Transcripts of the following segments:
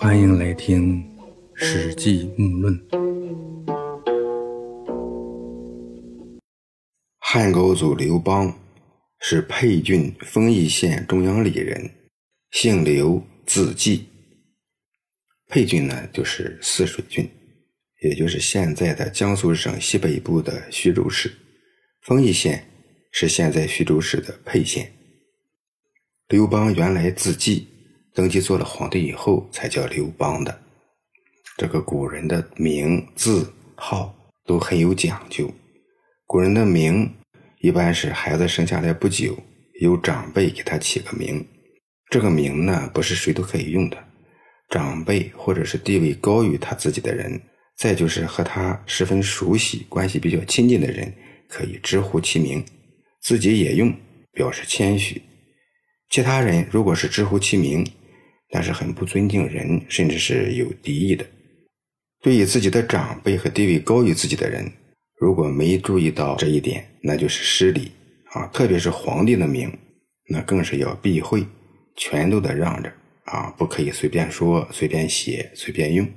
欢迎来听《史记·木论》。汉高祖刘邦是沛郡丰邑县中央里人，姓刘，字季。沛郡呢，就是泗水郡，也就是现在的江苏省西北部的徐州市。丰邑县是现在徐州市的沛县。刘邦原来字季，登基做了皇帝以后才叫刘邦的。这个古人的名字号都很有讲究。古人的名一般是孩子生下来不久，由长辈给他起个名。这个名呢，不是谁都可以用的，长辈或者是地位高于他自己的人，再就是和他十分熟悉、关系比较亲近的人，可以直呼其名，自己也用，表示谦虚。其他人如果是直呼其名，但是很不尊敬人，甚至是有敌意的。对于自己的长辈和地位高于自己的人，如果没注意到这一点，那就是失礼啊！特别是皇帝的名，那更是要避讳，全都得让着啊！不可以随便说、随便写、随便用。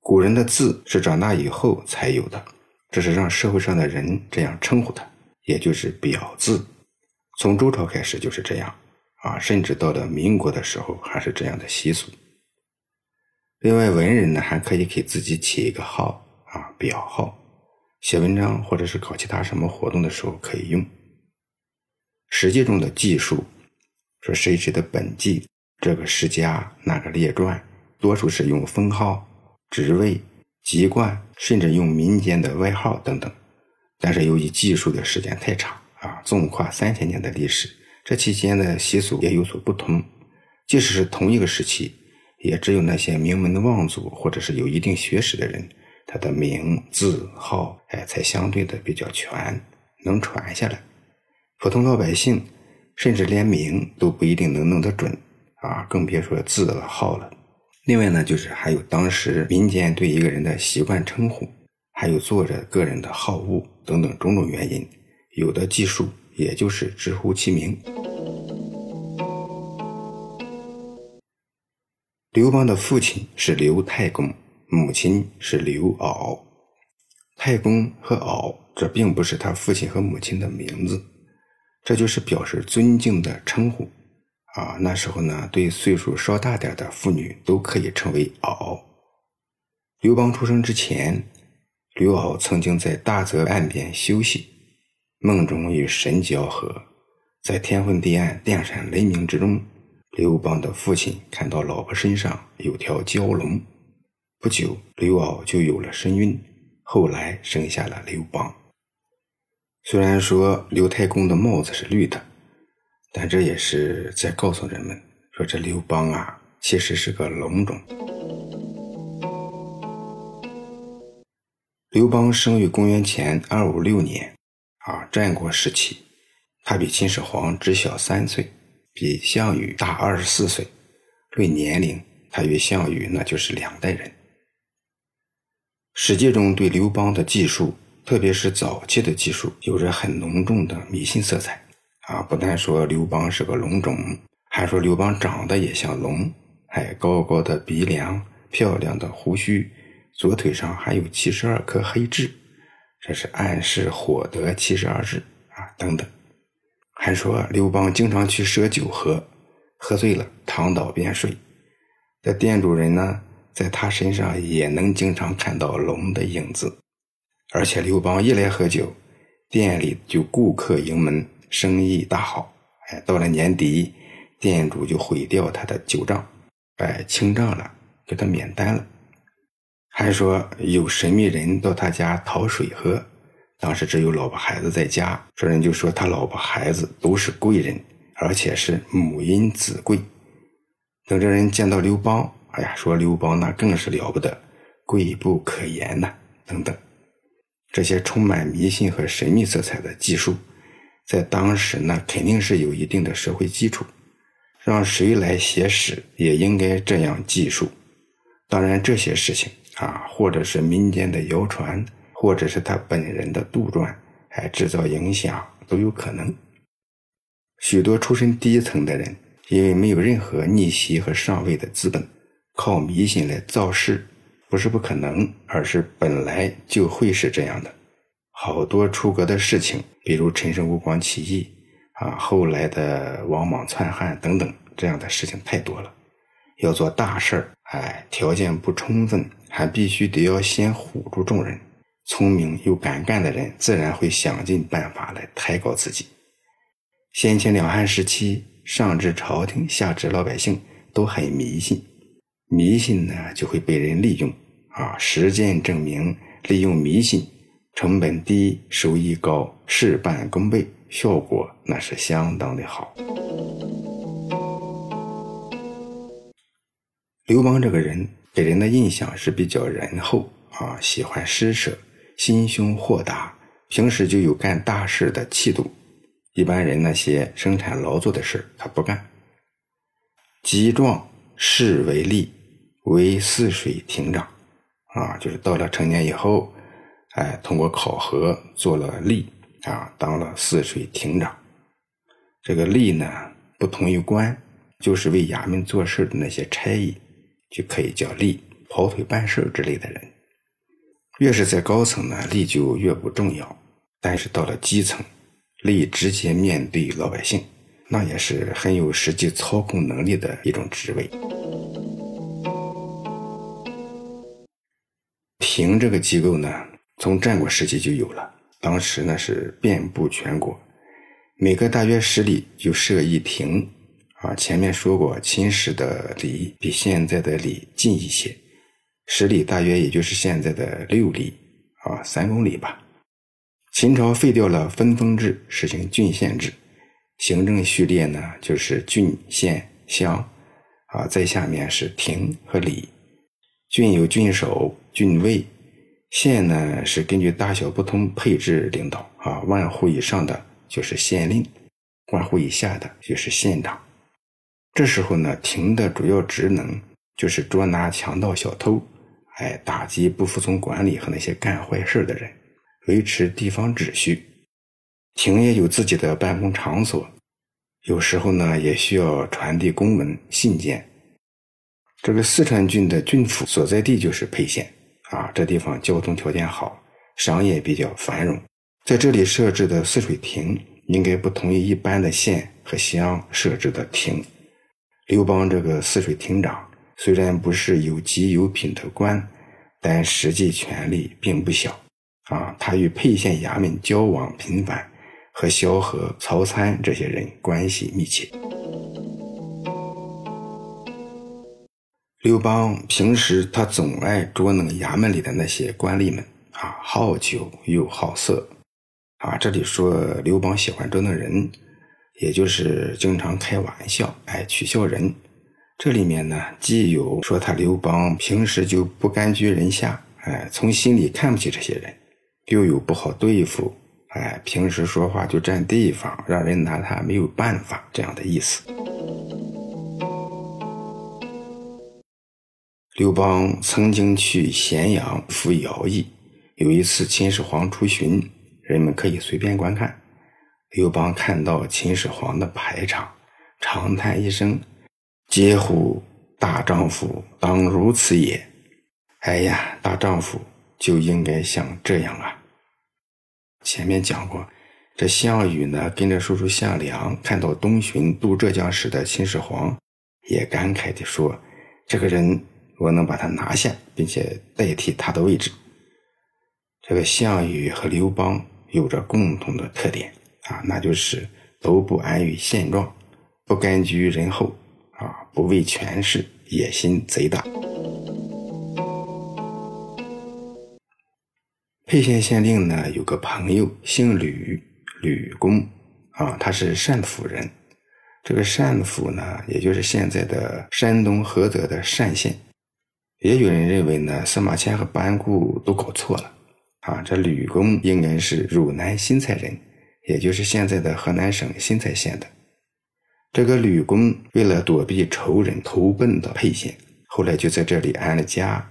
古人的字是长大以后才有的，这是让社会上的人这样称呼他，也就是表字。从周朝开始就是这样，啊，甚至到了民国的时候还是这样的习俗。另外，文人呢还可以给自己起一个号啊，表号，写文章或者是搞其他什么活动的时候可以用。史记中的记述，说谁谁的本纪，这个世家那个列传，多数是用封号、职位、籍贯，甚至用民间的外号等等。但是由于记述的时间太长。啊，纵跨三千年的历史，这期间的习俗也有所不同。即使是同一个时期，也只有那些名门的望族或者是有一定学识的人，他的名字号哎才相对的比较全，能传下来。普通老百姓甚至连名都不一定能弄得准啊，更别说字了号了。另外呢，就是还有当时民间对一个人的习惯称呼，还有作者个人的好恶等等种种原因。有的技术，也就是直呼其名。刘邦的父亲是刘太公，母亲是刘骜。太公和媪，这并不是他父亲和母亲的名字，这就是表示尊敬的称呼。啊，那时候呢，对岁数稍大点的妇女都可以称为媪。刘邦出生之前，刘骜曾经在大泽岸边休息。梦中与神交合，在天昏地暗、电闪雷鸣之中，刘邦的父亲看到老婆身上有条蛟龙，不久刘骜就有了身孕，后来生下了刘邦。虽然说刘太公的帽子是绿的，但这也是在告诉人们说，这刘邦啊，其实是个龙种。刘邦生于公元前二五六年。啊，战国时期，他比秦始皇只小三岁，比项羽大二十四岁。论年龄，他与项羽那就是两代人。史记中对刘邦的记述，特别是早期的记述，有着很浓重的迷信色彩。啊，不但说刘邦是个龙种，还说刘邦长得也像龙，还高高的鼻梁，漂亮的胡须，左腿上还有七十二颗黑痣。这是暗示火得七十二痣啊，等等，还说刘邦经常去赊酒喝，喝醉了躺倒便睡。这店主人呢，在他身上也能经常看到龙的影子。而且刘邦一来喝酒，店里就顾客盈门，生意大好。哎，到了年底，店主就毁掉他的酒账，哎，清账了，给他免单了。还说有神秘人到他家讨水喝，当时只有老婆孩子在家，这人就说他老婆孩子都是贵人，而且是母婴子贵。等这人见到刘邦，哎呀，说刘邦那更是了不得，贵不可言呐，等等。这些充满迷信和神秘色彩的技术，在当时那肯定是有一定的社会基础，让谁来写史也应该这样记述。当然这些事情。啊，或者是民间的谣传，或者是他本人的杜撰，还制造影响都有可能。许多出身低层的人，因为没有任何逆袭和上位的资本，靠迷信来造势，不是不可能，而是本来就会是这样的。好多出格的事情，比如陈胜吴广起义啊，后来的王莽篡汉等等，这样的事情太多了。要做大事儿，哎，条件不充分，还必须得要先唬住众人。聪明又敢干的人，自然会想尽办法来抬高自己。先前两汉时期，上至朝廷，下至老百姓，都很迷信。迷信呢，就会被人利用。啊，实践证明，利用迷信，成本低，收益高，事半功倍，效果那是相当的好。刘邦这个人给人的印象是比较仁厚啊，喜欢施舍。心胸豁达，平时就有干大事的气度。一般人那些生产劳作的事他不干。吉壮士为吏，为泗水亭长。啊，就是到了成年以后，哎，通过考核做了吏啊，当了泗水亭长。这个吏呢，不同于官，就是为衙门做事的那些差役，就可以叫吏，跑腿办事之类的人。越是在高层呢，利就越不重要；但是到了基层，利直接面对老百姓，那也是很有实际操控能力的一种职位。亭这个机构呢，从战国时期就有了，当时呢是遍布全国，每隔大约十里就设一亭。啊，前面说过，秦时的里比现在的里近一些。十里大约也就是现在的六里啊，三公里吧。秦朝废掉了分封制，实行郡县制，行政序列呢就是郡、县、乡啊，在下面是亭和里。郡有郡守、郡尉，县呢是根据大小不同配置领导啊，万户以上的就是县令，万户以下的就是县长。这时候呢，亭的主要职能就是捉拿强盗、小偷。哎，打击不服从管理和那些干坏事的人，维持地方秩序。亭也有自己的办公场所，有时候呢也需要传递公文信件。这个四川郡的郡府所在地就是沛县啊，这地方交通条件好，商业比较繁荣，在这里设置的泗水亭应该不同于一般的县和乡设置的亭。刘邦这个泗水亭长。虽然不是有级有品的官，但实际权力并不小啊。他与沛县衙门交往频繁，和萧何、曹参这些人关系密切。刘邦平时他总爱捉弄衙门里的那些官吏们啊，好酒又好色啊。这里说刘邦喜欢捉弄人，也就是经常开玩笑，爱取笑人。这里面呢，既有说他刘邦平时就不甘居人下，哎，从心里看不起这些人；又有不好对付，哎，平时说话就占地方，让人拿他没有办法这样的意思。刘邦曾经去咸阳服徭役，有一次秦始皇出巡，人们可以随便观看。刘邦看到秦始皇的排场，长叹一声。嗟乎！大丈夫当如此也。哎呀，大丈夫就应该像这样啊！前面讲过，这项羽呢，跟着叔叔项梁，看到东巡渡浙江时的秦始皇，也感慨地说：“这个人，我能把他拿下，并且代替他的位置。”这个项羽和刘邦有着共同的特点啊，那就是都不安于现状，不甘居人后。不畏权势，野心贼大。沛县县令呢，有个朋友姓吕，吕公啊，他是单府人。这个单府呢，也就是现在的山东菏泽的单县。也有人认为呢，司马迁和班固都搞错了啊。这吕公应该是汝南新蔡人，也就是现在的河南省新蔡县的。这个吕公为了躲避仇人，投奔到沛县，后来就在这里安了家。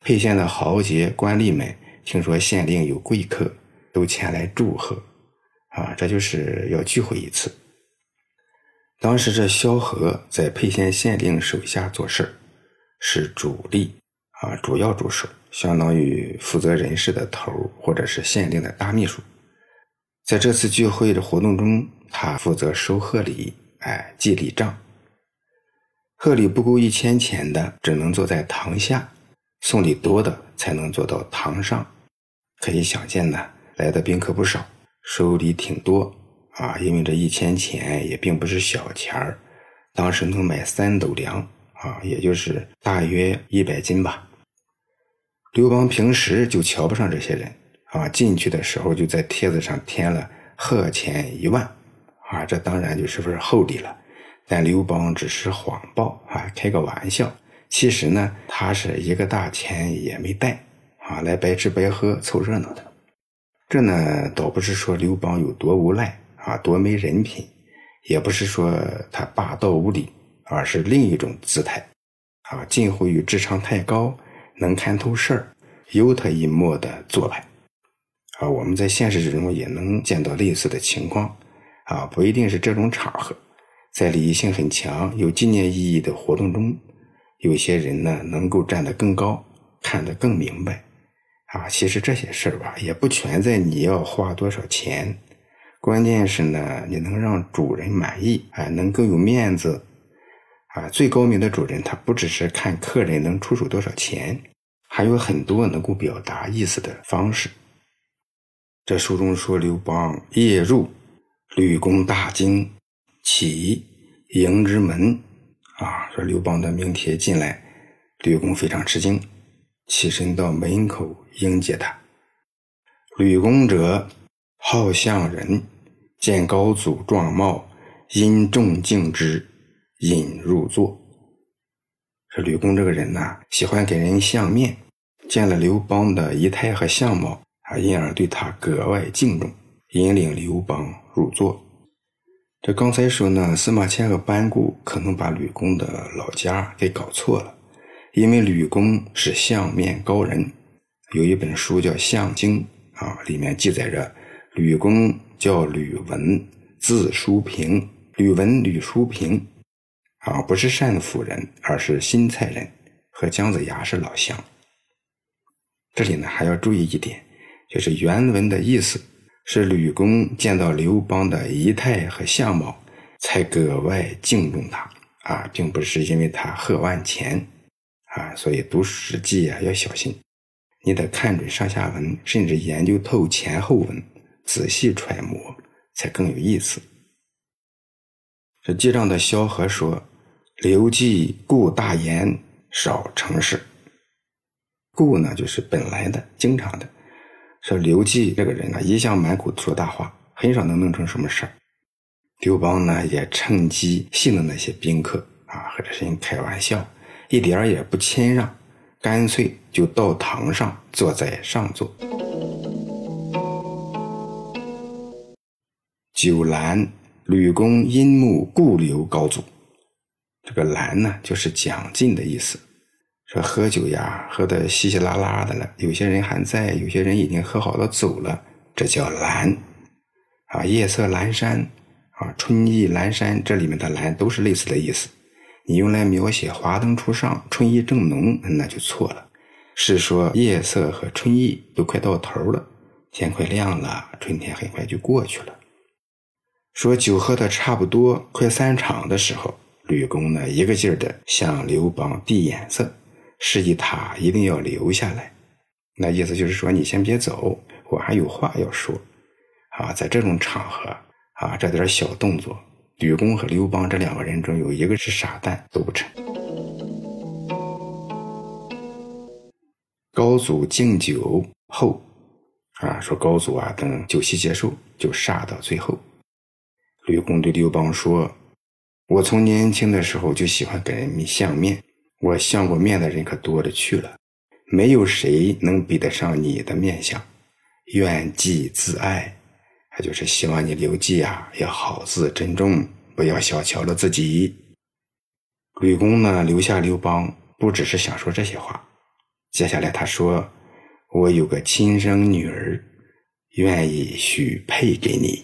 沛县的豪杰官吏们听说县令有贵客，都前来祝贺，啊，这就是要聚会一次。当时这萧何在沛县县令手下做事是主力啊，主要助手，相当于负责人事的头或者是县令的大秘书。在这次聚会的活动中，他负责收贺礼，哎，记礼账。贺礼不够一千钱的，只能坐在堂下；送礼多的，才能坐到堂上。可以想见呢，来的宾客不少，收礼挺多啊。因为这一千钱也并不是小钱儿，当时能买三斗粮啊，也就是大约一百斤吧。刘邦平时就瞧不上这些人啊，进去的时候就在帖子上添了贺钱一万啊，这当然就是份厚礼了。但刘邦只是谎报啊，开个玩笑。其实呢，他是一个大钱也没带。啊，来白吃白喝凑热闹的，这呢倒不是说刘邦有多无赖啊，多没人品，也不是说他霸道无理，而是另一种姿态，啊，近乎于智商太高，能看透事儿，有他一默的做派，啊，我们在现实之中也能见到类似的情况，啊，不一定是这种场合，在礼仪性很强、有纪念意义的活动中，有些人呢能够站得更高，看得更明白。啊，其实这些事儿吧，也不全在你要花多少钱，关键是呢，你能让主人满意，啊，能更有面子，啊，最高明的主人他不只是看客人能出手多少钱，还有很多能够表达意思的方式。这书中说，刘邦夜入吕公大惊，起迎之门，啊，说刘邦的名帖进来，吕公非常吃惊。起身到门口迎接他。吕公者，好相人，见高祖状貌，因重敬之，引入座。说吕公这个人呐，喜欢给人相面，见了刘邦的仪态和相貌，啊，因而对他格外敬重，引领刘邦入座。这刚才说呢，司马迁和班固可能把吕公的老家给搞错了。因为吕公是相面高人，有一本书叫《相经》啊，里面记载着吕公叫吕文，字叔平，吕文、吕叔平啊，不是单府人，而是新蔡人，和姜子牙是老乡。这里呢还要注意一点，就是原文的意思是吕公见到刘邦的仪态和相貌，才格外敬重他啊，并不是因为他贺万钱。啊，所以读《史记》啊要小心，你得看准上下文，甚至研究透前后文，仔细揣摩，才更有意思。这记账的萧何说：“刘季故大言，少成事。故呢，就是本来的、经常的。说刘季这个人啊，一向满口说大话，很少能弄成什么事儿。刘邦呢，也趁机戏弄那些宾客啊，和这些人开玩笑。”一点儿也不谦让，干脆就到堂上坐在上座。酒阑，吕公因慕故留高祖。这个阑呢，就是讲尽的意思。说喝酒呀，喝得稀稀拉拉的了，有些人还在，有些人已经喝好了走了，这叫阑。啊，夜色阑珊，啊，春意阑珊，这里面的阑都是类似的意思。你用来描写华灯初上、春意正浓，那就错了。是说夜色和春意都快到头了，天快亮了，春天很快就过去了。说酒喝的差不多，快散场的时候，吕公呢一个劲儿的向刘邦递眼色，示意他一定要留下来。那意思就是说，你先别走，我还有话要说。啊，在这种场合啊，这点小动作。吕公和刘邦这两个人中有一个是傻蛋都不成。高祖敬酒后，啊，说高祖啊，等酒席结束就杀到最后。吕公对刘邦说：“我从年轻的时候就喜欢给人相面，我相过面的人可多了去了，没有谁能比得上你的面相。愿祭自爱。”他就是希望你刘季啊，要好自珍重，不要小瞧了自己。吕公呢，留下刘邦，不只是想说这些话。接下来他说：“我有个亲生女儿，愿意许配给你。”